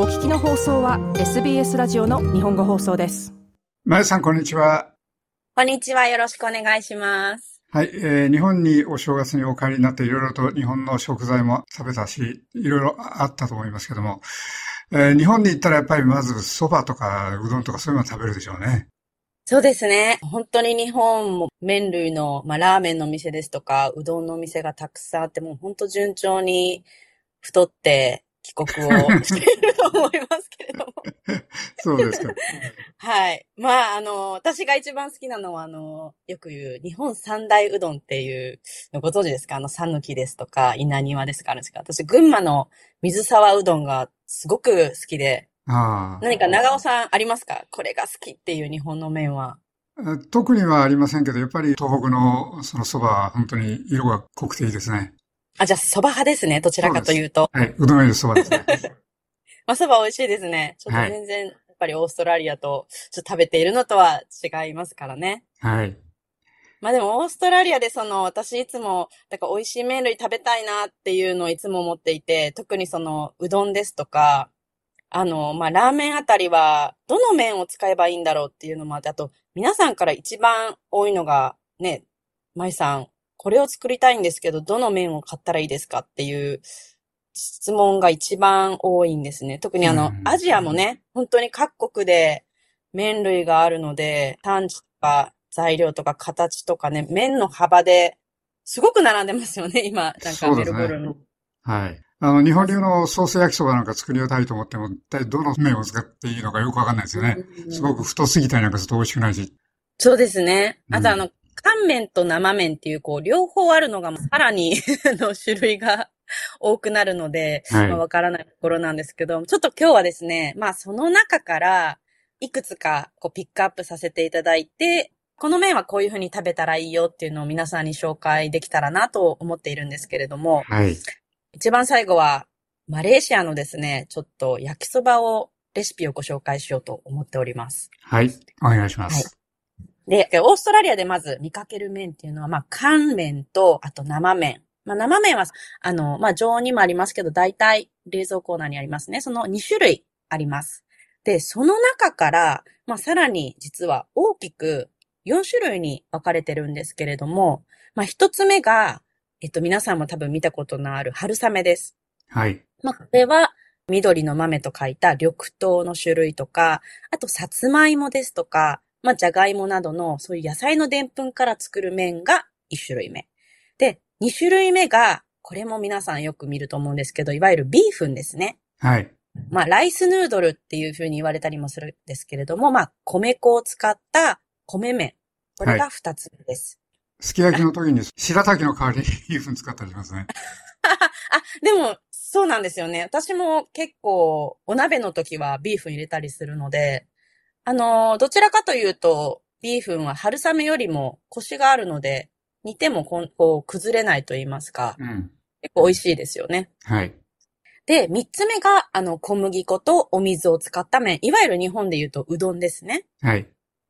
お聞きの放送は SBS ラジオの日本語放送です。まゆさん、こんにちは。こんにちは。よろしくお願いします。はい、えー日本にお正月にお帰りになっていろいろと日本の食材も食べたし、いろいろあったと思いますけども、えー日本に行ったらやっぱりまず蕎麦とかうどんとかそういうの食べるでしょうね。そうですね。本当に日本も麺類の、まあ、ラーメンのお店ですとか、うどんのお店がたくさんあって、もう本当順調に太って帰国をしていると思いますけれども。そうですか。はい。まあ、あの、私が一番好きなのは、あの、よく言う日本三大うどんっていうのご存知ですか？あの、讃岐ですとか、稲庭ですか？あるんですか私、群馬の水沢うどんがすごく好きで、あ何か長尾さんありますか？これが好きっていう日本の麺は。あ。特にはありませんけど、やっぱり東北のその蕎麦は本当に色が濃くていいですね。あ、じゃあ蕎麦派ですね。どちらかというと。はい、うどんより蕎麦ですね。まあ蕎麦美味しいですね。ちょっとはい全然、やっぱりオーストラリアとちょっと食べているのとは違いますからね。はい。まあでもオーストラリアでその私いつも、だから美味しい麺類食べたいなっていうのをいつも思っていて、特にそのうどんですとか、あの、まあラーメンあたりはどの麺を使えばいいんだろうっていうのもあって、あと皆さんから一番多いのがね、舞さん、これを作りたいんですけど、どの麺を買ったらいいですかっていう質問が一番多いんですね。特にあのう、んアジアもね、本当に各国で麺類があるので、産地とか材料とか形とかね、麺の幅ですごく並んでますよね、今、なんかメルボルンの。はい。あの、日本流のソース焼きそばなんか作りたいと思っても、一体どの麺を使っていいのかよくわかんないですよね。うんすごく太すぎたりなんかすると美味しくないし。そうですね。あとうんあの、乾麺と生麺っていう、こう、両方あるのが、さらに あの種類が多くなるので、はいまあわからないところなんですけど、ちょっと今日はですね、まあその中から、いくつかこうピックアップさせていただいて、この麺はこういう風に食べたらいいよっていうのを皆さんに紹介できたらなと思っているんですけれども、はい。一番最後は、マレーシアのですね、ちょっと焼きそばを、レシピをご紹介しようと思っております。はい。お願いします。で、オーストラリアでまず見かける麺っていうのは、まあ、乾麺と、あと生麺。まあ、生麺は、あの、まあ、常温にもありますけど、大体冷蔵コーナーにありますね。その2種類あります。で、その中から、まあ、さらに実は大きく4種類に分かれてるんですけれども、まあ、1つ目が、えっと、皆さんも多分見たことのある春雨です。はい。まあ、これは、緑の豆と書いた緑豆の種類とか、あと、さつまいもですとか、まあ、じゃがいもなどの、そういう野菜のでんぷんから作る麺が1種類目。で、2種類目が、これも皆さんよく見ると思うんですけど、いわゆるビーフンですね。はい。まあ、ライスヌードルっていう風に言われたりもするんですけれども、まあ、米粉を使った米麺。これが2つ目です。すき焼きの時に白滝の代わりにビーフン使ったりしますね。あ、でも、そうなんですよね。私も結構、お鍋の時はビーフン入れたりするので、あのーどちらかというと、ビーフンは春雨よりもコシがあるので、煮てもこんこう崩れないと言いますか、うん。結構美味しいですよね。はい。で、三つ目が、あの、小麦粉とお水を使った麺。いわゆる日本で言うとうどんですね。はい。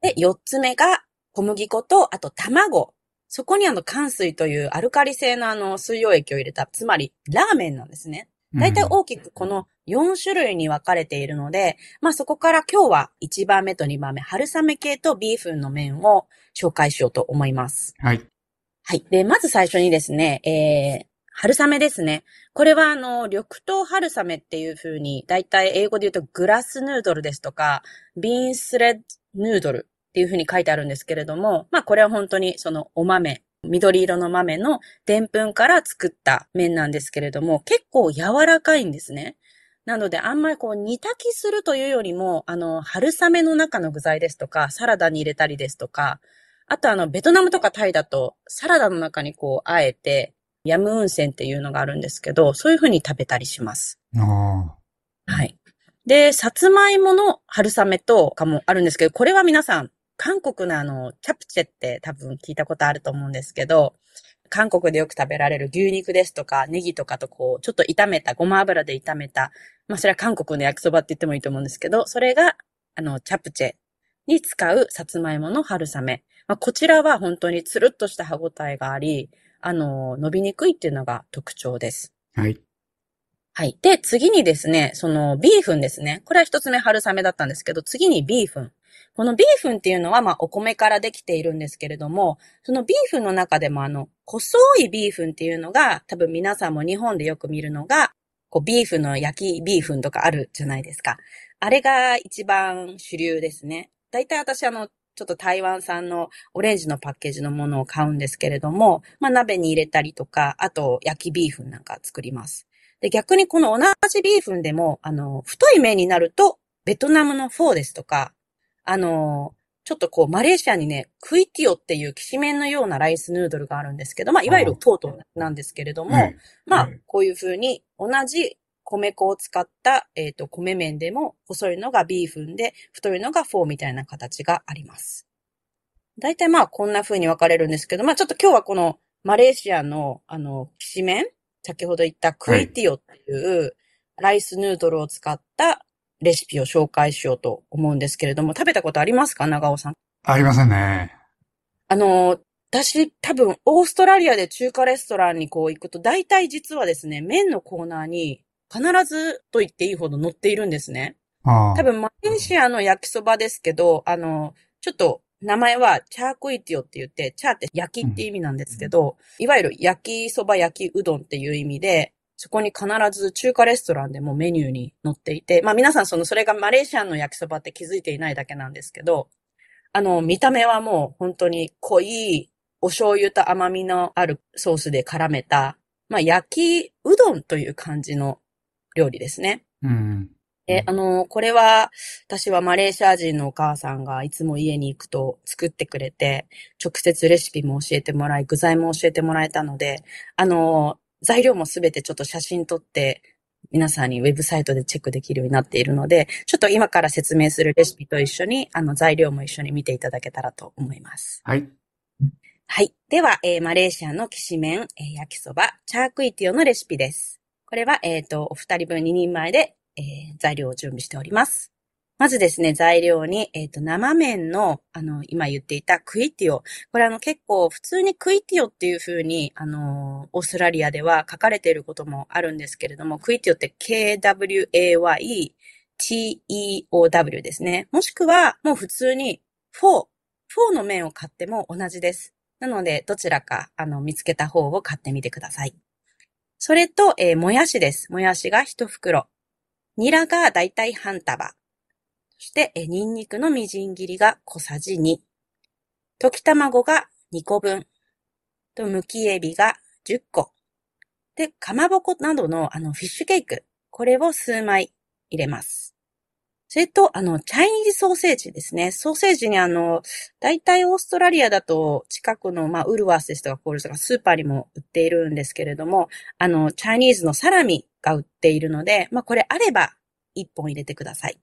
で、四つ目が小麦粉と、あと卵。そこにあの、寒水というアルカリ性のあの、水溶液を入れた、つまり、ラーメンなんですね。大体うん大きくこの4種類に分かれているので、まあそこから今日は1番目と2番目、春雨系とビーフンの麺を紹介しようと思います。はい。はい。で、まず最初にですね、えー、春雨ですね。これはあの、緑豆春雨っていう風に、だいたい英語で言うとグラスヌードルですとか、ビーンスレッドヌードルっていう風に書いてあるんですけれども、まあこれは本当にそのお豆、緑色の豆のでんぷんから作った麺なんですけれども、結構柔らかいんですね。なので、あんまりこう煮炊きするというよりも、あの、春雨の中の具材ですとか、サラダに入れたりですとか、あとあの、ベトナムとかタイだと、サラダの中にこう、あえて、ヤムウンセンっていうのがあるんですけど、そういう風に食べたりします。はい。で、さつまいもの春雨とかもあるんですけど、これは皆さん、韓国のあの、チャプチェって多分聞いたことあると思うんですけど、韓国でよく食べられる牛肉ですとか、ネギとかとこう、ちょっと炒めた、ごま油で炒めた、まあそれは韓国の焼きそばって言ってもいいと思うんですけど、それが、あの、チャプチェに使うさつまいもの春雨。まあこちらは本当につるっとした歯ごたえがあり、あの、伸びにくいっていうのが特徴です。はい。はい。で、次にですね、そのビーフンですね。これは一つ目春雨だったんですけど、次にビーフン。このビーフンっていうのは、まあ、お米からできているんですけれども、そのビーフンの中でも、あの、細いビーフンっていうのが、多分皆さんも日本でよく見るのが、こう、ビーフンの焼きビーフンとかあるじゃないですか。あれが一番主流ですね。大体私、あの、ちょっと台湾産のオレンジのパッケージのものを買うんですけれども、まあ、鍋に入れたりとか、あと、焼きビーフンなんか作ります。で、逆にこの同じビーフンでも、あの、太い麺になると、ベトナムのフォーですとか、あの、ちょっとこう、マレーシアにね、クイティオっていうきしめんのようなライスヌードルがあるんですけど、まあ、いわゆるフォーなんですけれども、まあ、こういうふうに同じ米粉を使った、えっ、ー、と、米麺でも、細いのがビーフンで、太いのがフォーみたいな形があります。大体まあ、こんな風に分かれるんですけど、まあ、ちょっと今日はこの、マレーシアの、あの、きしめん先ほど言ったクイティオっていう、ライスヌードルを使ったレシピを紹介しようと思うんですけれども、食べたことありますか？長尾さん。ありませんね。あの、私多分オーストラリアで中華レストランにこう行くと、大体実はですね、麺のコーナーに必ずと言っていいほど載っているんですね。多分マレーシアの焼きそばですけど、あの、ちょっと名前はチャークイティオって言って、チャーって焼きって意味なんですけど、いわゆる焼きそば焼きうどんっていう意味で、そこに必ず中華レストランでもメニューに載っていて、まあ皆さんその、それがマレーシアンの焼きそばって気づいていないだけなんですけど、あの、見た目はもう本当に濃いお醤油と甘みのあるソースで絡めた、まあ焼きうどんという感じの料理ですね。うん。で、あの、これは、私はマレーシア人のお母さんがいつも家に行くと作ってくれて、直接レシピも教えてもらい、具材も教えてもらえたので、あの、材料もすべてちょっと写真撮って、皆さんにウェブサイトでチェックできるようになっているので、ちょっと今から説明するレシピと一緒に、あの、材料も一緒に見ていただけたらと思います。はい。はい。では、えー、マレーシアのきしめん、えー、焼きそば、チャークイティオのレシピです。これは、えっ、ー、と、お二人分2人前で、えー、材料を準備しております。まずですね、材料に、えっ、ー、と、生麺の、あの、今言っていたクイティオ。これあの結構普通にクイティオっていう風に、あの、オーストラリアでは書かれていることもあるんですけれども、クイティオって KWAY TEOW ですね。もしくは、もう普通に4、4の麺を買っても同じです。なので、どちらか、あの、見つけた方を買ってみてください。それと、えー、もやしです。もやしが1袋。ニラがだいたい半束。そして、ニンニクのみじん切りが小さじ2。溶き卵が2個分。と、むきエビが10個。で、かまぼこなどのあのフィッシュケーク。これを数枚入れます。それと、あの、チャイニーズソーセージですね。ソーセージにあの、大体オーストラリアだと近くの、まあ、ウルワースですとかコールとかスーパーにも売っているんですけれども、あの、チャイニーズのサラミが売っているので、まあ、これあれば1本入れてください。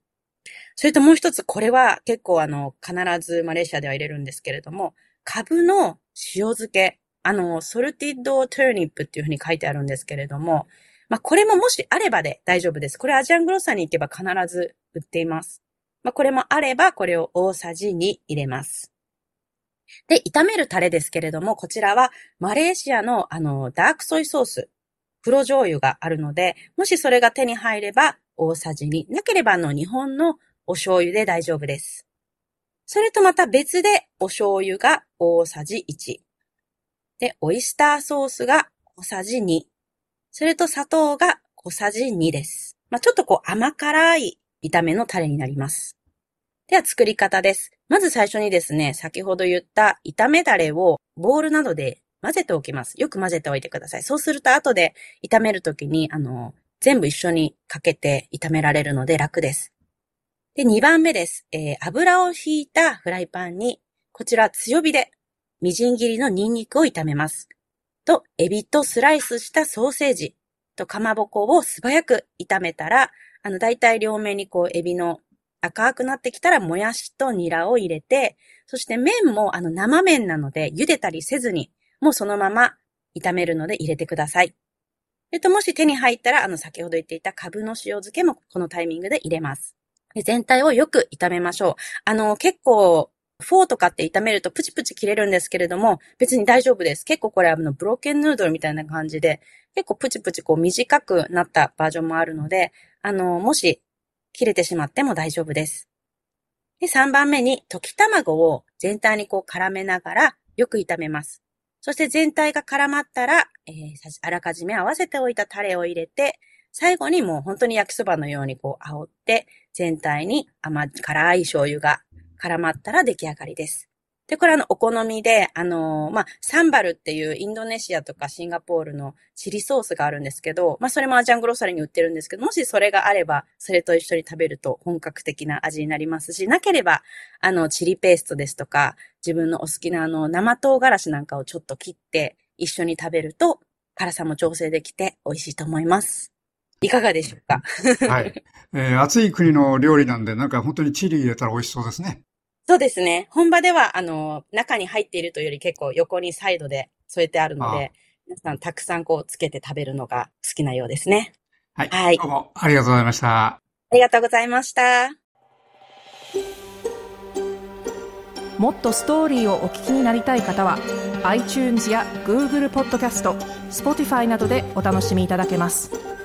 それともう一つ、これは結構あの、必ずマレーシアでは入れるんですけれども、カブの塩漬け、あの、 salted turnip っていうふうに書いてあるんですけれども、まあ、これももしあればで大丈夫です。これ Asian grocer に行けば必ず売っています。まあ、これもあれば、これを大さじ2入れます。で、炒めるタレですけれども、こちらはマレーシアのあの、 dark soy sauce、黒醤油があるので、もしそれが手に入れば大さじ2、なければあの、日本のお醤油で大丈夫です。それとまた別でお醤油が大さじ1。で、オイスターソースが小さじ2。それと砂糖が小さじ2です。まあ、ちょっとこう甘辛い炒めのタレになります。では作り方です。まず最初にですね、先ほど言った炒めダレをボウルなどで混ぜておきます。よく混ぜておいてください。そうすると後で炒めるときに、あの、全部一緒にかけて炒められるので楽です。で、2番目です。えー、油を引いたフライパンに、こちら強火で、みじん切りのニンニクを炒めます。と、エビとスライスしたソーセージとかまぼこを素早く炒めたら、あの、だいたい両面にこう、エビの赤くなってきたら、もやしとニラを入れて、そして麺もあの、生麺なので、茹でたりせずに、もうそのまま炒めるので入れてください。えっと、もし手に入ったら、あの、先ほど言っていたカブの塩漬けもこのタイミングで入れます。全体をよく炒めましょう。あの、結構、フォーとかって炒めるとプチプチ切れるんですけれども、別に大丈夫です。結構これあの、ブローケンヌードルみたいな感じで、結構プチプチこう短くなったバージョンもあるので、あの、もし切れてしまっても大丈夫です。で、3番目に溶き卵を全体にこう絡めながらよく炒めます。そして全体が絡まったら、えー、あらかじめ合わせておいたタレを入れて、最後にもう本当に焼きそばのようにこう煽って、全体に甘辛い醤油が絡まったら出来上がりです。で、これあの、お好みで、あのー、まあ、サンバルっていうインドネシアとかシンガポールのチリソースがあるんですけど、まあ、それもアジャングロサリに売ってるんですけど、もしそれがあれば、それと一緒に食べると本格的な味になりますし、なければ、あの、チリペーストですとか、自分のお好きなあの、生唐辛子なんかをちょっと切って一緒に食べると、辛さも調整できて美味しいと思います。いかがでしょうか？はい。えー、暑い国の料理なんで、なんか本当にチリ入れたら美味しそうですね。そうですね。本場では、あの、中に入っているというより結構横にサイドで添えてあるので、皆さんたくさんこうつけて食べるのが好きなようですね。はい。はい。どうもありがとうございました。ありがとうございました。もっとストーリーをお聞きになりたい方は iTunes や Google ポッドキャスト Spotify などでお楽しみいただけます。